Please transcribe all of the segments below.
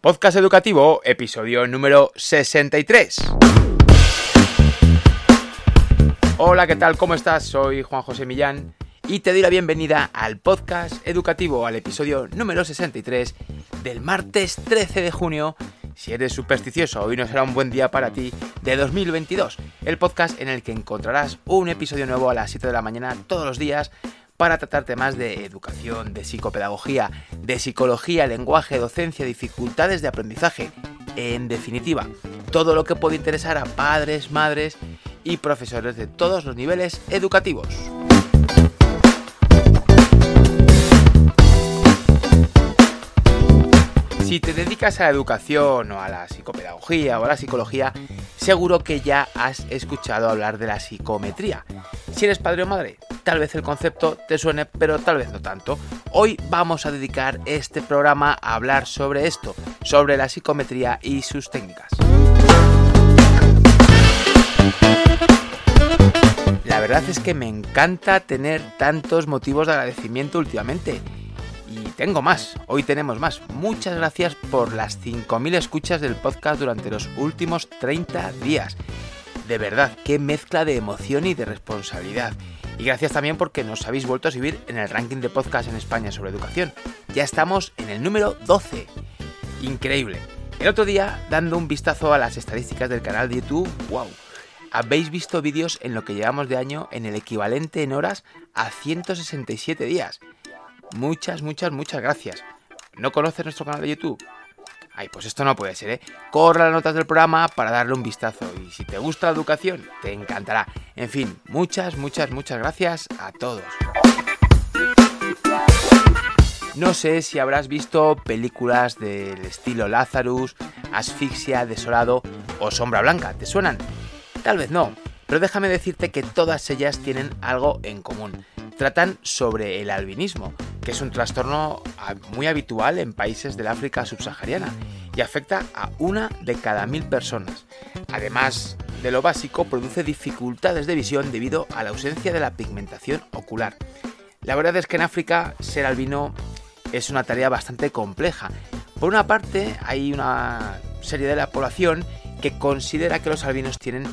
Podcast educativo, episodio número 63. Hola, ¿qué tal? ¿Cómo estás? Soy Juan José Millán y te doy la bienvenida al podcast educativo, al episodio número 63 del martes 13 de junio. Si eres supersticioso, hoy no será un buen día para ti de 2022. El podcast en el que encontrarás un episodio nuevo a las 7 de la mañana todos los días para tratar temas de educación, de psicopedagogía, de psicología, lenguaje, docencia, dificultades de aprendizaje. En definitiva, todo lo que puede interesar a padres, madres y profesores de todos los niveles educativos. Si te dedicas a la educación o a la psicopedagogía o a la psicología, seguro que ya has escuchado hablar de la psicometría. Si eres padre o madre, tal vez el concepto te suene, pero tal vez no tanto. Hoy vamos a dedicar este programa a hablar sobre esto, sobre la psicometría y sus técnicas. La verdad es que me encanta tener tantos motivos de agradecimiento últimamente y tengo más, hoy tenemos más. Muchas gracias por las 5.000 escuchas del podcast durante los últimos 30 días. De verdad, qué mezcla de emoción y de responsabilidad. Y gracias también porque nos habéis vuelto a subir en el ranking de podcast en España sobre educación. Ya estamos en el número 12. Increíble. El otro día, dando un vistazo a las estadísticas del canal de YouTube, wow, habéis visto vídeos en lo que llevamos de año en el equivalente en horas a 167 días. Muchas, muchas, muchas gracias. ¿No conoces nuestro canal de YouTube? Ay, pues esto no puede ser, ¿eh? Corra las notas del programa para darle un vistazo. Y si te gusta la educación, te encantará. En fin, muchas, muchas, muchas gracias a todos. No sé si habrás visto películas del estilo Lazarus, Asfixia, Desolado o Sombra Blanca. ¿Te suenan? Tal vez no, pero déjame decirte que todas ellas tienen algo en común. Tratan sobre el albinismo, que es un trastorno ah, muy habitual en países del África subsahariana y afecta a una de cada mil personas. Además de lo básico, produce dificultades de visión debido a la ausencia de la pigmentación ocular. La verdad es que en África ser albino es una tarea bastante compleja. Por una parte, hay una serie de la población que considera que los albinos tienen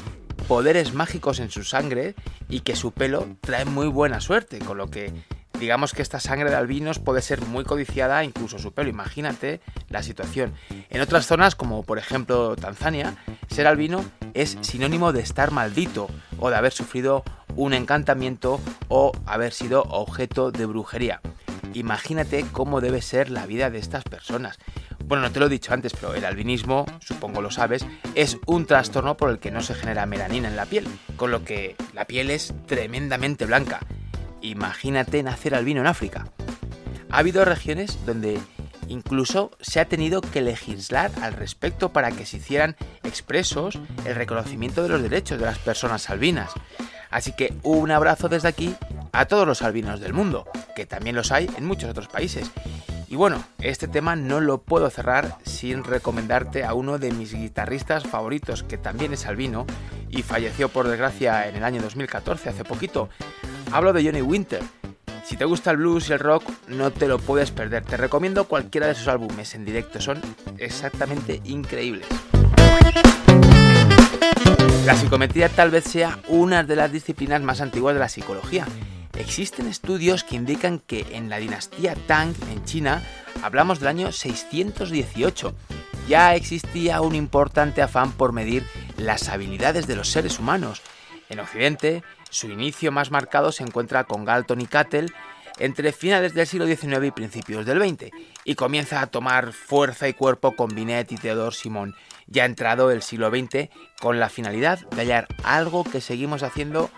poderes mágicos en su sangre y que su pelo trae muy buena suerte, con lo que digamos que esta sangre de albinos puede ser muy codiciada, incluso su pelo. Imagínate la situación. En otras zonas, como por ejemplo Tanzania, ser albino es sinónimo de estar maldito o de haber sufrido un encantamiento o haber sido objeto de brujería. Imagínate cómo debe ser la vida de estas personas. Bueno, no te lo he dicho antes, pero el albinismo, supongo lo sabes, es un trastorno por el que no se genera melanina en la piel, con lo que la piel es tremendamente blanca. Imagínate nacer albino en África. Ha habido regiones donde incluso se ha tenido que legislar al respecto para que se hicieran expresos el reconocimiento de los derechos de las personas albinas. Así que un abrazo desde aquí a todos los albinos del mundo, que también los hay en muchos otros países. Y bueno, este tema no lo puedo cerrar sin recomendarte a uno de mis guitarristas favoritos, que también es albino y falleció por desgracia en el año 2014, hace poquito. Hablo de Johnny Winter. Si te gusta el blues y el rock, no te lo puedes perder. Te recomiendo cualquiera de sus álbumes en directo, son exactamente increíbles. La psicometría tal vez sea una de las disciplinas más antiguas de la psicología Existen estudios que indican que en la dinastía Tang, en China, hablamos del año 618, ya existía un importante afán por medir las habilidades de los seres humanos. En Occidente, su inicio más marcado se encuentra con Galton y Cattell entre finales del siglo XIX y principios del XX, y comienza a tomar fuerza y cuerpo con Binet y Theodore Simon, ya entrado el siglo XX, con la finalidad de hallar algo que seguimos haciendo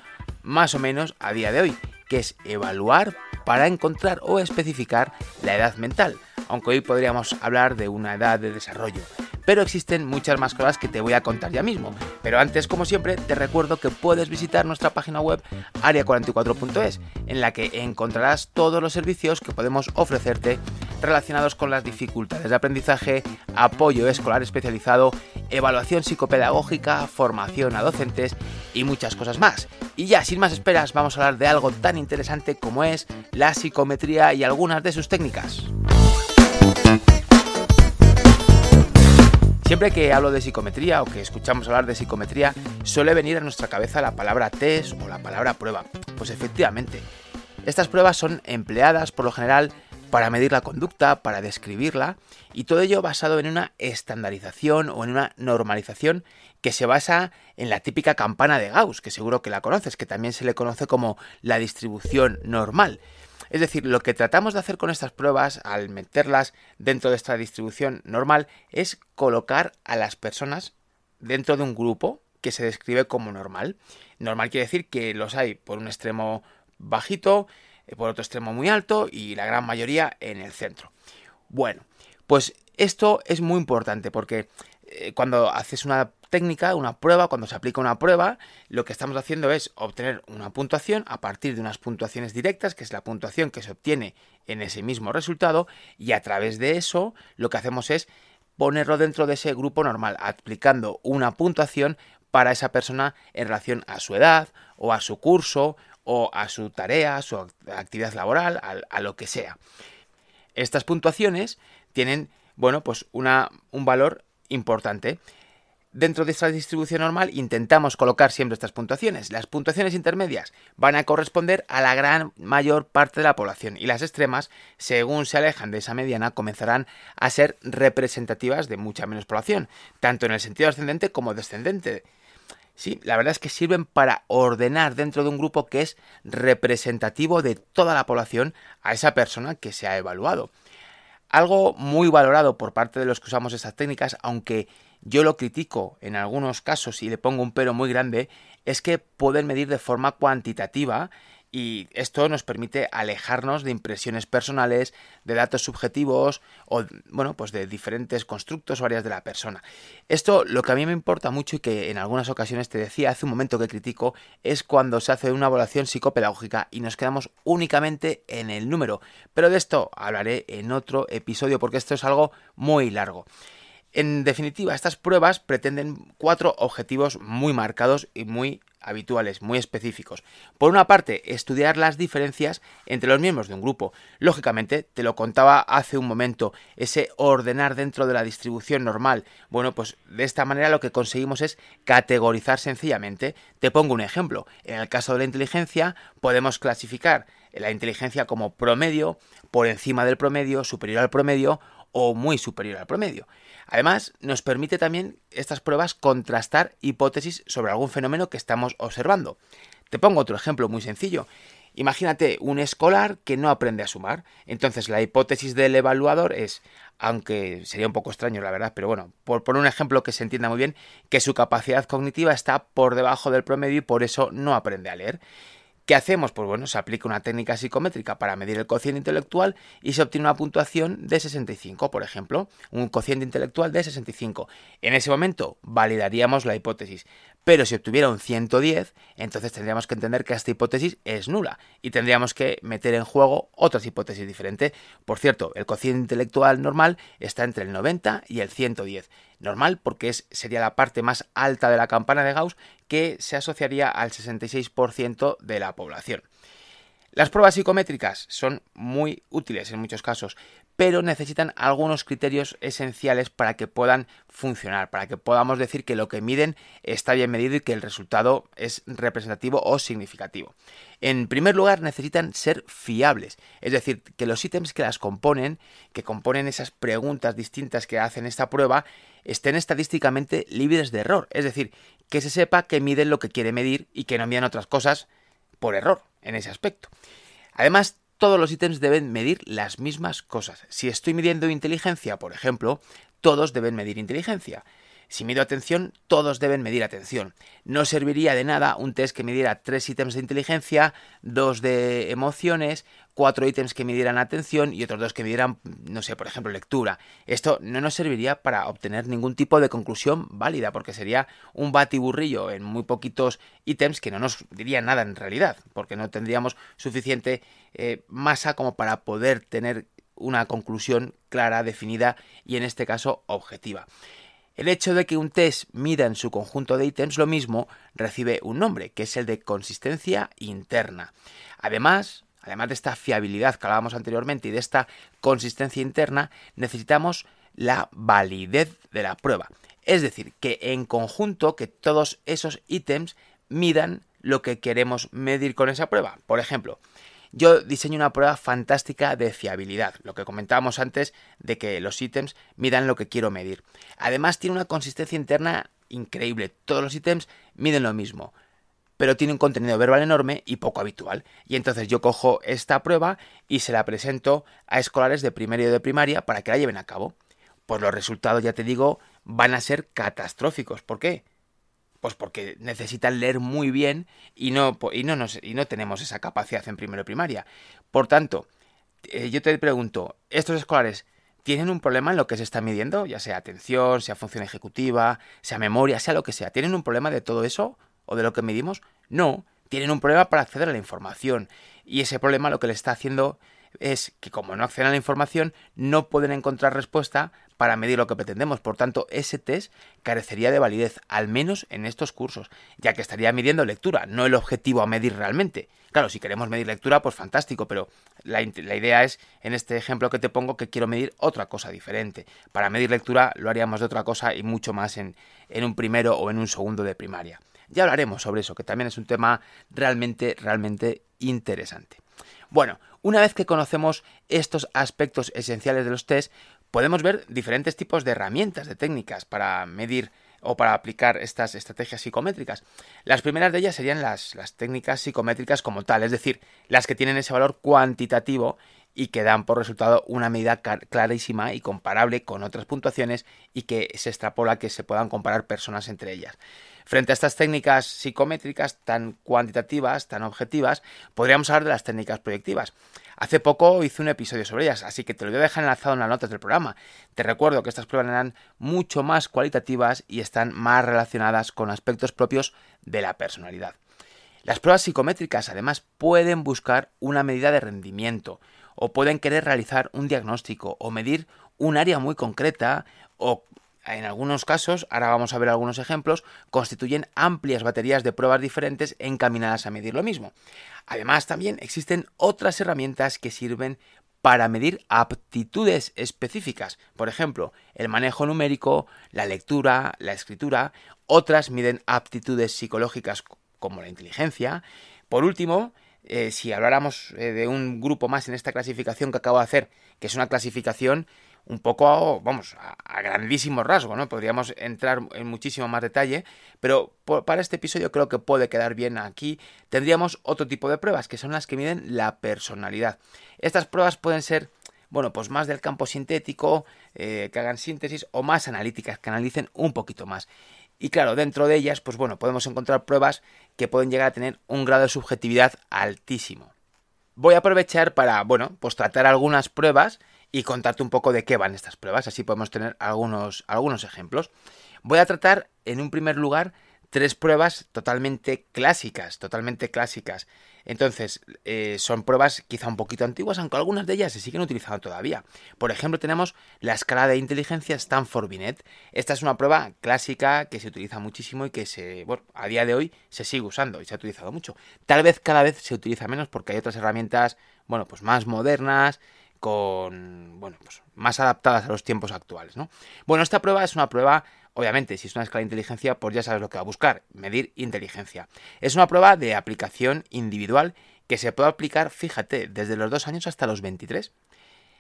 más o menos a día de hoy, que es evaluar para encontrar o especificar la edad mental, aunque hoy podríamos hablar de una edad de desarrollo. Pero existen muchas más cosas que te voy a contar ya mismo. Pero antes, como siempre, te recuerdo que puedes visitar nuestra página web área44.es, en la que encontrarás todos los servicios que podemos ofrecerte relacionados con las dificultades de aprendizaje, apoyo escolar especializado, evaluación psicopedagógica, formación a docentes y muchas cosas más. Y ya, sin más esperas, vamos a hablar de algo tan interesante como es la psicometría y algunas de sus técnicas. Siempre que hablo de psicometría o que escuchamos hablar de psicometría, suele venir a nuestra cabeza la palabra test o la palabra prueba. Pues efectivamente, estas pruebas son empleadas por lo general para medir la conducta, para describirla, y todo ello basado en una estandarización o en una normalización que se basa en la típica campana de Gauss, que seguro que la conoces, que también se le conoce como la distribución normal. Es decir, lo que tratamos de hacer con estas pruebas al meterlas dentro de esta distribución normal es colocar a las personas dentro de un grupo que se describe como normal. Normal quiere decir que los hay por un extremo bajito, eh, por otro extremo muy alto y la gran mayoría en el centro. Bueno, pues esto es muy importante porque eh, cuando haces una técnica, una prueba, cuando se aplica una prueba, lo que estamos haciendo es obtener una puntuación a partir de unas puntuaciones directas, que es la puntuación que se obtiene en ese mismo resultado, y a través de eso lo que hacemos es ponerlo dentro de ese grupo normal, aplicando una puntuación para esa persona en relación a su edad o a su curso o a su tarea, a su actividad laboral, a, lo que sea. Estas puntuaciones tienen, bueno, pues una, un valor importante Dentro de esta distribución normal intentamos colocar siempre estas puntuaciones. Las puntuaciones intermedias van a corresponder a la gran mayor parte de la población y las extremas, según se alejan de esa mediana, comenzarán a ser representativas de mucha menos población, tanto en el sentido ascendente como descendente. Sí, la verdad es que sirven para ordenar dentro de un grupo que es representativo de toda la población a esa persona que se ha evaluado. Algo muy valorado por parte de los que usamos estas técnicas, aunque yo lo critico en algunos casos y le pongo un pero muy grande, es que pueden medir de forma cuantitativa y esto nos permite alejarnos de impresiones personales, de datos subjetivos o bueno, pues de diferentes constructos o áreas de la persona. Esto lo que a mí me importa mucho y que en algunas ocasiones te decía hace un momento que critico es cuando se hace una evaluación psicopedagógica y nos quedamos únicamente en el número, pero de esto hablaré en otro episodio porque esto es algo muy largo. En definitiva, estas pruebas pretenden cuatro objetivos muy marcados y muy habituales, muy específicos. Por una parte, estudiar las diferencias entre los miembros de un grupo. Lógicamente, te lo contaba hace un momento, ese ordenar dentro de la distribución normal. Bueno, pues de esta manera lo que conseguimos es categorizar sencillamente. Te pongo un ejemplo. En el caso de la inteligencia, podemos clasificar la inteligencia como promedio, por encima del promedio, superior al promedio o muy superior al promedio. Además, nos permite también estas pruebas contrastar hipótesis sobre algún fenómeno que estamos observando. Te pongo otro ejemplo muy sencillo. Imagínate un escolar que no aprende a sumar. Entonces la hipótesis del evaluador es, aunque sería un poco extraño la verdad, pero bueno, por poner un ejemplo que se entienda muy bien, que su capacidad cognitiva está por debajo del promedio y por eso no aprende a leer. ¿Qué hacemos? Pues bueno, se aplica una técnica psicométrica para medir el cociente intelectual y se obtiene una puntuación de 65, por ejemplo, un cociente intelectual de 65. En ese momento validaríamos la hipótesis, pero si obtuviera un 110, entonces tendríamos que entender que esta hipótesis es nula y tendríamos que meter en juego otras hipótesis diferentes. Por cierto, el cociente intelectual normal está entre el 90 y el 110 normal porque es, sería la parte más alta de la campana de Gauss que se asociaría al 66% de la población. Las pruebas psicométricas son muy útiles en muchos casos, pero necesitan algunos criterios esenciales para que puedan funcionar, para que podamos decir que lo que miden está bien medido y que el resultado es representativo o significativo. En primer lugar, necesitan ser fiables, es decir, que los ítems que las componen, que componen esas preguntas distintas que hacen esta prueba, estén estadísticamente libres de error, es decir, que se sepa que miden lo que quiere medir y que no midan otras cosas por error en ese aspecto. Además, todos los ítems deben medir las mismas cosas. Si estoy midiendo inteligencia, por ejemplo, todos deben medir inteligencia. Si mido atención, todos deben medir atención. No serviría de nada un test que midiera tres ítems de inteligencia, dos de emociones, cuatro ítems que midieran atención y otros dos que midieran, no sé, por ejemplo, lectura. Esto no nos serviría para obtener ningún tipo de conclusión válida, porque sería un batiburrillo en muy poquitos ítems que no nos diría nada en realidad, porque no tendríamos suficiente eh, masa como para poder tener una conclusión clara, definida y en este caso objetiva. El hecho de que un test mida en su conjunto de ítems lo mismo recibe un nombre, que es el de consistencia interna. Además, además de esta fiabilidad que hablábamos anteriormente y de esta consistencia interna, necesitamos la validez de la prueba. Es decir, que en conjunto que todos esos ítems midan lo que queremos medir con esa prueba. Por ejemplo, yo diseño una prueba fantástica de fiabilidad, lo que comentábamos antes de que los ítems midan lo que quiero medir. Además tiene una consistencia interna increíble, todos los ítems miden lo mismo, pero tiene un contenido verbal enorme y poco habitual. Y entonces yo cojo esta prueba y se la presento a escolares de primaria y de primaria para que la lleven a cabo. Pues los resultados, ya te digo, van a ser catastróficos. ¿Por qué? Pues porque necesitan leer muy bien y no, y no, y no tenemos esa capacidad en primero y primaria. Por tanto, eh, yo te pregunto, ¿estos escolares tienen un problema en lo que se está midiendo? Ya sea atención, sea función ejecutiva, sea memoria, sea lo que sea. ¿Tienen un problema de todo eso o de lo que medimos? No, tienen un problema para acceder a la información. Y ese problema lo que le está haciendo es que como no acceden a la información, no pueden encontrar respuesta para medir lo que pretendemos. Por tanto, ese test carecería de validez, al menos en estos cursos, ya que estaría midiendo lectura, no el objetivo a medir realmente. Claro, si queremos medir lectura, pues fantástico, pero la, idea es, en este ejemplo que te pongo, que quiero medir otra cosa diferente. Para medir lectura lo haríamos de otra cosa y mucho más en, en un primero o en un segundo de primaria. Ya hablaremos sobre eso, que también es un tema realmente, realmente interesante. Bueno, una vez que conocemos estos aspectos esenciales de los test, podemos ver diferentes tipos de herramientas, de técnicas para medir o para aplicar estas estrategias psicométricas. Las primeras de ellas serían las, las, técnicas psicométricas como tal, es decir, las que tienen ese valor cuantitativo y que dan por resultado una medida clarísima y comparable con otras puntuaciones y que se extrapola que se puedan comparar personas entre ellas. Frente a estas técnicas psicométricas tan cuantitativas, tan objetivas, podríamos hablar de las técnicas proyectivas. Hace poco hice un episodio sobre ellas, así que te lo voy a dejar enlazado en las notas del programa. Te recuerdo que estas pruebas eran mucho más cualitativas y están más relacionadas con aspectos propios de la personalidad. Las pruebas psicométricas además pueden buscar una medida de rendimiento o pueden querer realizar un diagnóstico o medir un área muy concreta o en algunos casos, ahora vamos a ver algunos ejemplos, constituyen amplias baterías de pruebas diferentes encaminadas a medir lo mismo. Además, también existen otras herramientas que sirven para medir aptitudes específicas, por ejemplo, el manejo numérico, la lectura, la escritura, otras miden aptitudes psicológicas como la inteligencia. Por último, eh, si habláramos eh, de un grupo más en esta clasificación que acabo de hacer, que es una clasificación un poco, vamos, a, grandísimo rasgo, ¿no? Podríamos entrar en muchísimo más detalle, pero para este episodio creo que puede quedar bien aquí. Tendríamos otro tipo de pruebas, que son las que miden la personalidad. Estas pruebas pueden ser, bueno, pues más del campo sintético, eh, que hagan síntesis, o más analíticas, que analicen un poquito más. Y claro, dentro de ellas, pues bueno, podemos encontrar pruebas que pueden llegar a tener un grado de subjetividad altísimo. Voy a aprovechar para, bueno, pues tratar algunas pruebas y contarte un poco de qué van estas pruebas, así podemos tener algunos, algunos ejemplos. Voy a tratar en un primer lugar tres pruebas totalmente clásicas, totalmente clásicas. Entonces, eh, son pruebas quizá un poquito antiguas, aunque algunas de ellas se siguen utilizando todavía. Por ejemplo, tenemos la escala de inteligencia Stanford-Binet. Esta es una prueba clásica que se utiliza muchísimo y que se, bueno, a día de hoy se sigue usando y se ha utilizado mucho. Tal vez cada vez se utiliza menos porque hay otras herramientas, bueno, pues más modernas, con, bueno, pues más adaptadas a los tiempos actuales, ¿no? Bueno, esta prueba es una prueba, obviamente, si es una escala de inteligencia, pues ya sabes lo que va a buscar, medir inteligencia. Es una prueba de aplicación individual que se puede aplicar, fíjate, desde los 2 años hasta los 23.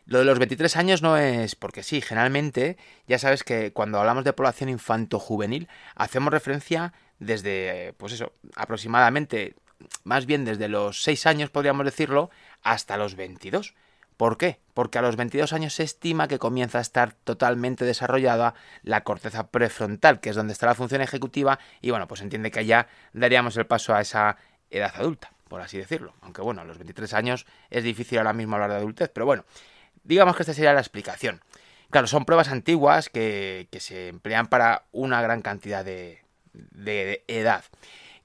Lo de los 23 años no es porque sí, generalmente ya sabes que cuando hablamos de población infanto-juvenil hacemos referencia desde, pues eso, aproximadamente, más bien desde los 6 años podríamos decirlo, hasta los 22. ¿Por qué? Porque a los 22 años se estima que comienza a estar totalmente desarrollada la corteza prefrontal, que es donde está la función ejecutiva, y bueno, pues entiende que ya daríamos el paso a esa edad adulta, por así decirlo. Aunque bueno, a los 23 años es difícil ahora mismo hablar de adultez, pero bueno, digamos que esta sería la explicación. Claro, son pruebas antiguas que, se emplean para una gran cantidad de edad.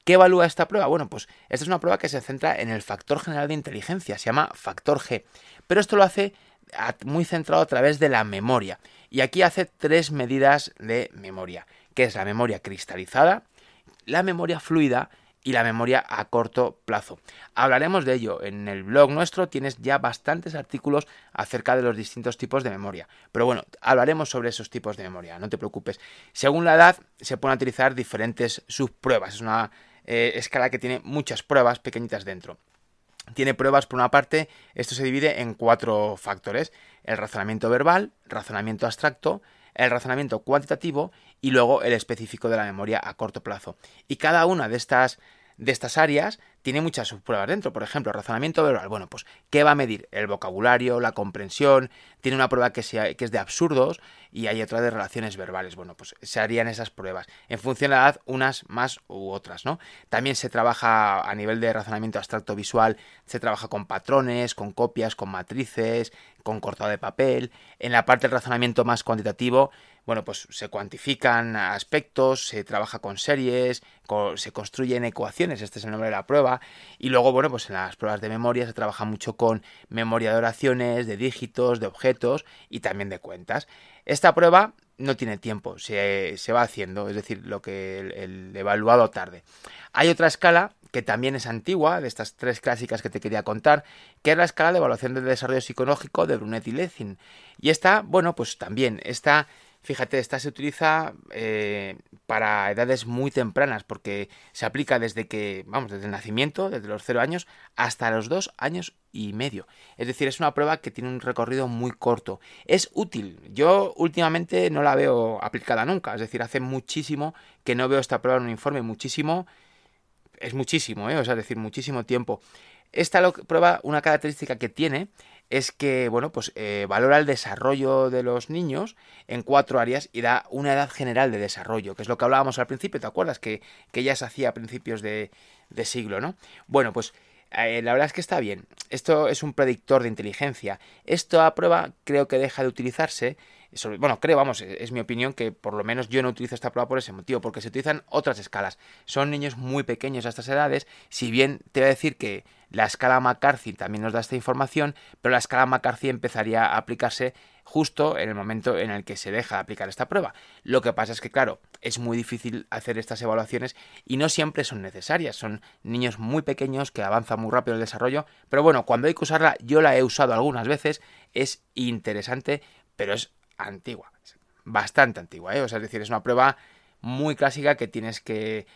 ¿Qué evalúa esta prueba? Bueno, pues esta es una prueba que se centra en el factor general de inteligencia, se llama factor G pero esto lo hace muy centrado a través de la memoria. Y aquí hace tres medidas de memoria, que es la memoria cristalizada, la memoria fluida y la memoria a corto plazo. Hablaremos de ello. En el blog nuestro tienes ya bastantes artículos acerca de los distintos tipos de memoria. Pero bueno, hablaremos sobre esos tipos de memoria, no te preocupes. Según la edad se pueden utilizar diferentes subpruebas. Es una eh, escala que tiene muchas pruebas pequeñitas dentro. Tiene pruebas por una parte, esto se divide en cuatro factores. El razonamiento verbal, razonamiento abstracto, el razonamiento cuantitativo y luego el específico de la memoria a corto plazo. Y cada una de estas de estas áreas tiene muchas subpruebas dentro. Por ejemplo, razonamiento verbal. Bueno, pues, ¿qué va a medir? El vocabulario, la comprensión. Tiene una prueba que, sea, que es de absurdos y hay otra de relaciones verbales. Bueno, pues se harían esas pruebas. En función de la edad, unas más u otras, ¿no? También se trabaja a nivel de razonamiento abstracto visual, se trabaja con patrones, con copias, con matrices, con cortado de papel. En la parte del razonamiento más cuantitativo, bueno, pues se cuantifican aspectos, se trabaja con series, se construyen ecuaciones, este es el nombre de la prueba, y luego, bueno, pues en las pruebas de memoria se trabaja mucho con memoria de oraciones, de dígitos, de objetos y también de cuentas. Esta prueba no tiene tiempo, se, va haciendo, es decir, lo que el, evaluado tarde. Hay otra escala que también es antigua, de estas tres clásicas que te quería contar, que es la escala de evaluación del desarrollo psicológico de Brunet y Lezin. Y esta, bueno, pues también, esta Fíjate, esta se utiliza eh, para edades muy tempranas porque se aplica desde que, vamos, desde el nacimiento, desde los cero años, hasta los dos años y medio. Es decir, es una prueba que tiene un recorrido muy corto. Es útil. Yo últimamente no la veo aplicada nunca. Es decir, hace muchísimo que no veo esta prueba en un informe. Muchísimo. Es muchísimo, ¿eh? O sea, es decir, muchísimo tiempo. Esta prueba, una característica que tiene es que, bueno, pues eh, valora el desarrollo de los niños en cuatro áreas y da una edad general de desarrollo, que es lo que hablábamos al principio, ¿te acuerdas? Que, que ya se hacía a principios de, de siglo, ¿no? Bueno, pues eh, la verdad es que está bien. Esto es un predictor de inteligencia. Esto a prueba creo que deja de utilizarse. Bueno, creo, vamos, es mi opinión que por lo menos yo no utilizo esta prueba por ese motivo, porque se utilizan otras escalas. Son niños muy pequeños a estas edades, si bien te voy a decir que la escala McCarthy también nos da esta información, pero la escala McCarthy empezaría a aplicarse justo en el momento en el que se deja de aplicar esta prueba. Lo que pasa es que, claro, es muy difícil hacer estas evaluaciones y no siempre son necesarias. Son niños muy pequeños que avanzan muy rápido el desarrollo, pero bueno, cuando hay que usarla, yo la he usado algunas veces, es interesante, pero es antigua, bastante antigua, ¿eh? O sea, es decir, es una prueba muy clásica que tienes que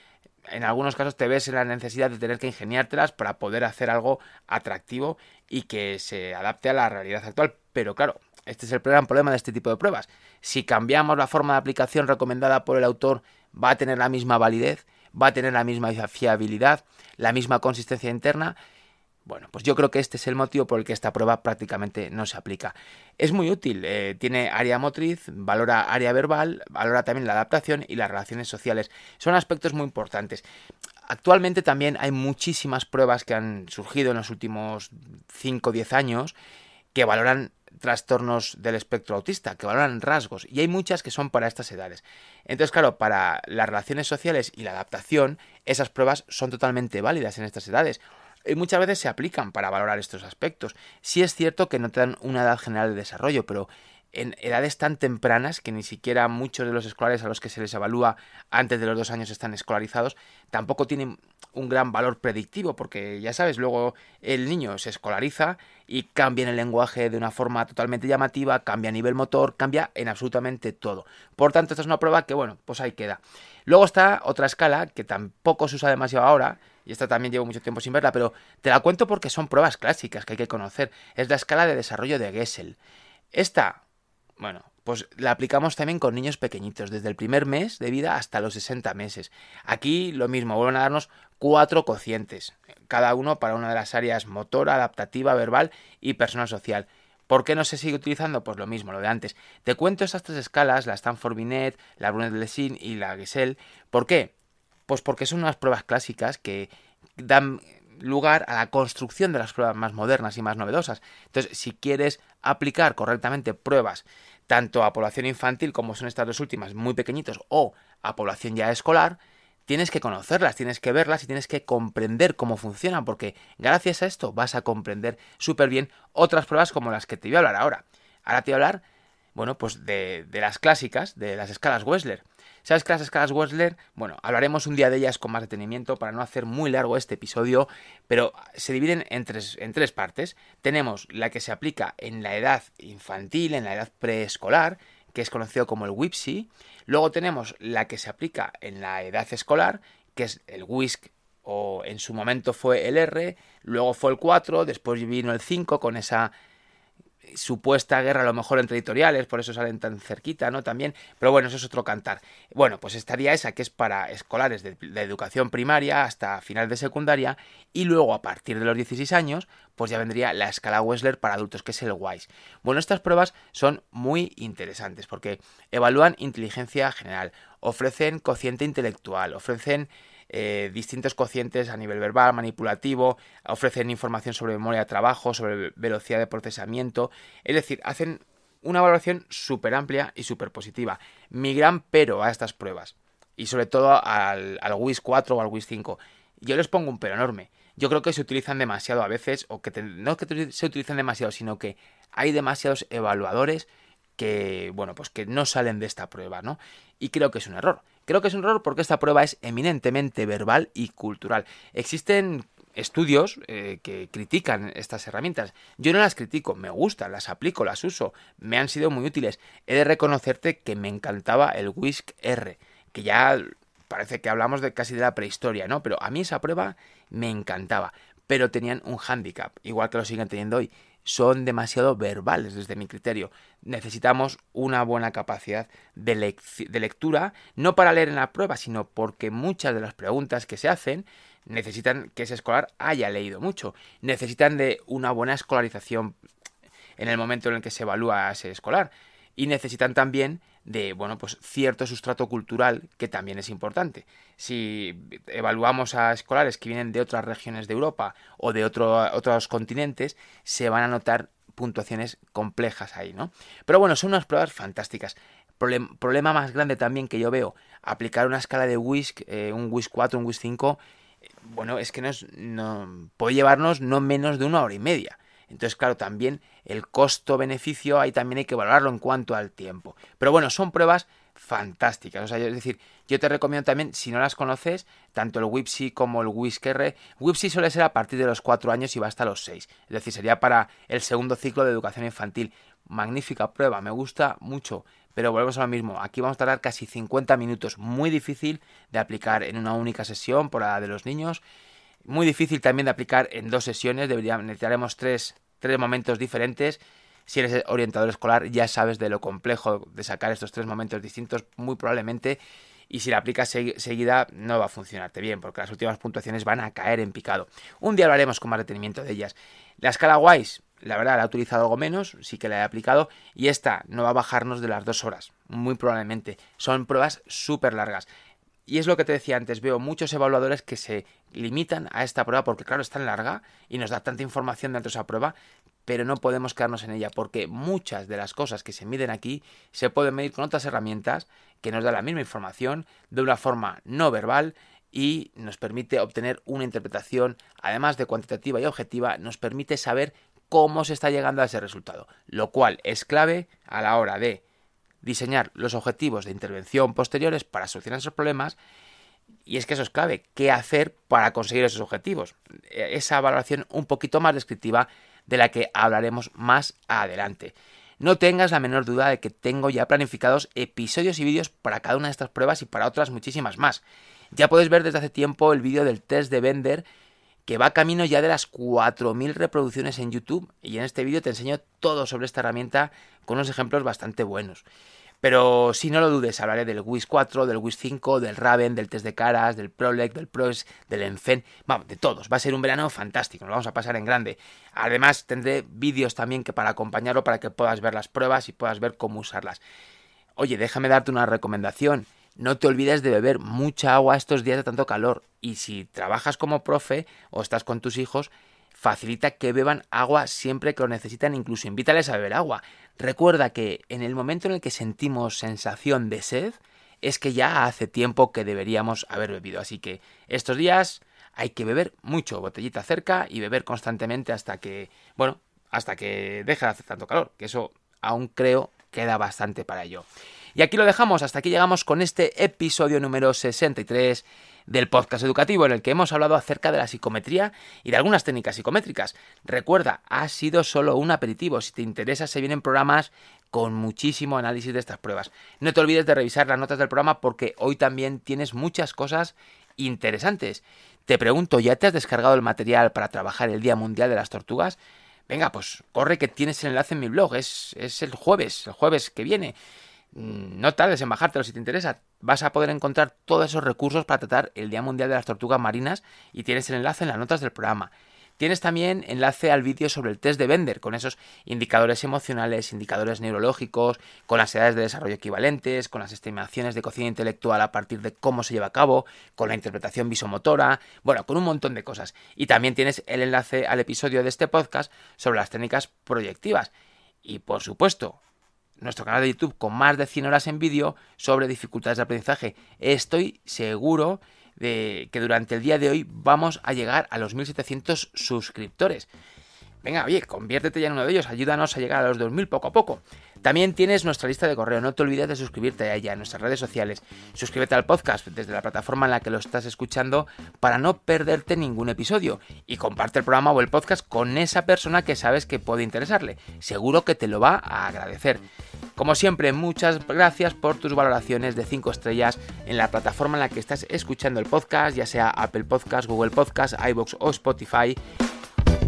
en algunos casos te ves en la necesidad de tener que ingeniártelas para poder hacer algo atractivo y que se adapte a la realidad actual. Pero claro, este es el gran problema de este tipo de pruebas. Si cambiamos la forma de aplicación recomendada por el autor, va a tener la misma validez, va a tener la misma fiabilidad, la misma consistencia interna bueno, pues yo creo que este es el motivo por el que esta prueba prácticamente no se aplica. Es muy útil, eh, tiene área motriz, valora área verbal, valora también la adaptación y las relaciones sociales. Son aspectos muy importantes. Actualmente también hay muchísimas pruebas que han surgido en los últimos 5 o 10 años que valoran trastornos del espectro autista, que valoran rasgos, y hay muchas que son para estas edades. Entonces, claro, para las relaciones sociales y la adaptación, esas pruebas son totalmente válidas en estas edades y muchas veces se aplican para valorar estos aspectos. Sí es cierto que no te dan una edad general de desarrollo, pero en edades tan tempranas que ni siquiera muchos de los escolares a los que se les evalúa antes de los dos años están escolarizados, tampoco tienen un gran valor predictivo, porque ya sabes, luego el niño se escolariza y cambia el lenguaje de una forma totalmente llamativa, cambia a nivel motor, cambia en absolutamente todo. Por tanto, esta es una prueba que, bueno, pues ahí queda. Luego está otra escala que tampoco se usa demasiado ahora, y esta también llevo mucho tiempo sin verla, pero te la cuento porque son pruebas clásicas que hay que conocer. Es la escala de desarrollo de Gessel. Esta, bueno, pues la aplicamos también con niños pequeñitos, desde el primer mes de vida hasta los 60 meses. Aquí lo mismo, vuelven a darnos cuatro cocientes, cada uno para una de las áreas motora, adaptativa, verbal y personal social. ¿Por qué no se sigue utilizando? Pues lo mismo, lo de antes. Te cuento estas tres escalas, la Stanford Binet, la Brunet Lessing y la Gesell. ¿Por qué? Pues porque son unas pruebas clásicas que dan lugar a la construcción de las pruebas más modernas y más novedosas. Entonces, si quieres aplicar correctamente pruebas tanto a población infantil como son estas dos últimas muy pequeñitos o a población ya escolar, tienes que conocerlas, tienes que verlas y tienes que comprender cómo funcionan, porque gracias a esto vas a comprender súper bien otras pruebas como las que te voy a hablar ahora. Ahora te voy a hablar bueno, pues de, de las clásicas, de las escalas Wessler. ¿Sabes que las escalas Wessler? Bueno, hablaremos un día de ellas con más detenimiento para no hacer muy largo este episodio, pero se dividen en tres, en tres partes. Tenemos la que se aplica en la edad infantil, en la edad preescolar, que es conocido como el WIPSI. Luego tenemos la que se aplica en la edad escolar, que es el WISC o en su momento fue el R, luego fue el 4, después vino el 5 con esa supuesta guerra a lo mejor entre editoriales, por eso salen tan cerquita, ¿no? También, pero bueno, eso es otro cantar. Bueno, pues estaría esa que es para escolares de, educación primaria hasta final de secundaria y luego a partir de los 16 años, pues ya vendría la escala Wessler para adultos, que es el WISE. Bueno, estas pruebas son muy interesantes porque evalúan inteligencia general, ofrecen cociente intelectual, ofrecen eh, distintos cocientes a nivel verbal, manipulativo, ofrecen información sobre memoria de trabajo, sobre velocidad de procesamiento, es decir, hacen una valoración súper amplia y súper positiva. Mi gran pero a estas pruebas, y sobre todo al, al WIS 4 o al WIS 5, yo les pongo un pero enorme. Yo creo que se utilizan demasiado a veces, o que no que se utilizan demasiado, sino que hay demasiados evaluadores que, bueno, pues que no salen de esta prueba, ¿no? Y creo que es un error. Creo que es un error porque esta prueba es eminentemente verbal y cultural. Existen estudios eh, que critican estas herramientas. Yo no las critico, me gustan, las aplico, las uso, me han sido muy útiles. He de reconocerte que me encantaba el Whisk R, que ya parece que hablamos de casi de la prehistoria, ¿no? Pero a mí esa prueba me encantaba, pero tenían un hándicap, igual que lo siguen teniendo hoy, son demasiado verbales desde mi criterio. Necesitamos una buena capacidad de, lectura, no para leer en la prueba, sino porque muchas de las preguntas que se hacen necesitan que ese escolar haya leído mucho. Necesitan de una buena escolarización en el momento en el que se evalúa a ese escolar. Y necesitan también de bueno, pues cierto sustrato cultural que también es importante. Si evaluamos a escolares que vienen de otras regiones de Europa o de otros continentes, se van a notar puntuaciones complejas ahí, ¿no? Pero bueno, son unas pruebas fantásticas. problema más grande también que yo veo, aplicar una escala de WISC, eh, un WISC 4, un WISC 5, eh, bueno, es que nos, no, puede llevarnos no menos de una hora y media. Entonces, claro, también el costo-beneficio ahí también hay que valorarlo en cuanto al tiempo. Pero bueno, son pruebas fantásticas. O sea, es decir, yo te recomiendo también, si no las conoces, tanto el WIPSI como el WISCR. WIPSI suele ser a partir de los 4 años y va hasta los 6. Es decir, sería para el segundo ciclo de educación infantil. Magnífica prueba, me gusta mucho. Pero volvemos a lo mismo, aquí vamos a tardar casi 50 minutos, muy difícil de aplicar en una única sesión por la de los niños muy difícil también de aplicar en dos sesiones, deberíamos, necesitaremos tres, tres momentos diferentes. Si eres orientador escolar ya sabes de lo complejo de sacar estos tres momentos distintos, muy probablemente, y si la aplicas seguida no va a funcionarte bien, porque las últimas puntuaciones van a caer en picado. Un día hablaremos con más detenimiento de ellas. La escala WISE, la verdad, la he utilizado algo menos, sí que la he aplicado, y esta no va a bajarnos de las dos horas, muy probablemente. Son pruebas súper largas. Y es lo que te decía antes, veo muchos evaluadores que se limitan a esta prueba porque claro, es tan larga y nos da tanta información dentro de esa prueba, pero no podemos quedarnos en ella porque muchas de las cosas que se miden aquí se pueden medir con otras herramientas que nos dan la misma información de una forma no verbal y nos permite obtener una interpretación, además de cuantitativa y objetiva, nos permite saber cómo se está llegando a ese resultado, lo cual es clave a la hora de diseñar los objetivos de intervención posteriores para solucionar esos problemas. Y es que eso es clave, qué hacer para conseguir esos objetivos. Esa valoración un poquito más descriptiva de la que hablaremos más adelante. No tengas la menor duda de que tengo ya planificados episodios y vídeos para cada una de estas pruebas y para otras muchísimas más. Ya puedes ver desde hace tiempo el vídeo del test de Bender que va camino ya de las 4.000 reproducciones en YouTube y en este vídeo te enseño todo sobre esta herramienta con unos ejemplos bastante buenos. Pero si no lo dudes, hablaré del WIS 4, del WIS 5, del Raven, del test de caras, del Prolec, del PROS, del Enfen, vamos, de todos. Va a ser un verano fantástico, nos vamos a pasar en grande. Además, tendré vídeos también que para acompañarlo para que puedas ver las pruebas y puedas ver cómo usarlas. Oye, déjame darte una recomendación. No te olvides de beber mucha agua estos días de tanto calor. Y si trabajas como profe o estás con tus hijos, facilita que beban agua siempre que lo necesitan, incluso invítales a beber agua. Recuerda que en el momento en el que sentimos sensación de sed, es que ya hace tiempo que deberíamos haber bebido. Así que estos días hay que beber mucho, botellita cerca y beber constantemente hasta que, bueno, hasta que deje de hacer tanto calor, que eso aún creo queda bastante para ello. Y aquí lo dejamos, hasta aquí llegamos con este episodio número 63 del podcast educativo en el que hemos hablado acerca de la psicometría y de algunas técnicas psicométricas. Recuerda, ha sido solo un aperitivo. Si te interesa, se vienen programas con muchísimo análisis de estas pruebas. No te olvides de revisar las notas del programa porque hoy también tienes muchas cosas interesantes. Te pregunto, ¿ya te has descargado el material para trabajar el Día Mundial de las Tortugas? Venga, pues corre que tienes el enlace en mi blog. Es, es el jueves, el jueves que viene. Mm, no tardes en bajártelo si te interesa. Vas a poder encontrar todos esos recursos para tratar el Día Mundial de las Tortugas Marinas y tienes el enlace en las notas del programa. Tienes también enlace al vídeo sobre el test de Bender, con esos indicadores emocionales, indicadores neurológicos, con las edades de desarrollo equivalentes, con las estimaciones de cocina intelectual a partir de cómo se lleva a cabo, con la interpretación visomotora, bueno, con un montón de cosas. Y también tienes el enlace al episodio de este podcast sobre las técnicas proyectivas. Y por supuesto, nuestro canal de YouTube con más de 100 horas en vídeo sobre dificultades de aprendizaje. Estoy seguro de que durante el día de hoy vamos a llegar a los 1700 suscriptores. Venga, oye, conviértete ya en uno de ellos, ayúdanos a llegar a los 2000 poco a poco. También tienes nuestra lista de correo, no te olvides de suscribirte a ella en nuestras redes sociales. Suscríbete al podcast desde la plataforma en la que lo estás escuchando para no perderte ningún episodio. Y comparte el programa o el podcast con esa persona que sabes que puede interesarle. Seguro que te lo va a agradecer. Como siempre, muchas gracias por tus valoraciones de 5 estrellas en la plataforma en la que estás escuchando el podcast, ya sea Apple Podcast, Google Podcast, iBox o Spotify.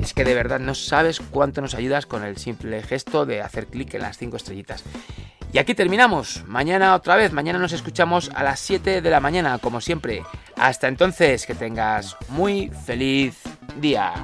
Es que de verdad no sabes cuánto nos ayudas con el simple gesto de hacer clic en las 5 estrellitas. Y aquí terminamos. Mañana otra vez, mañana nos escuchamos a las 7 de la mañana, como siempre. Hasta entonces, que tengas muy feliz día.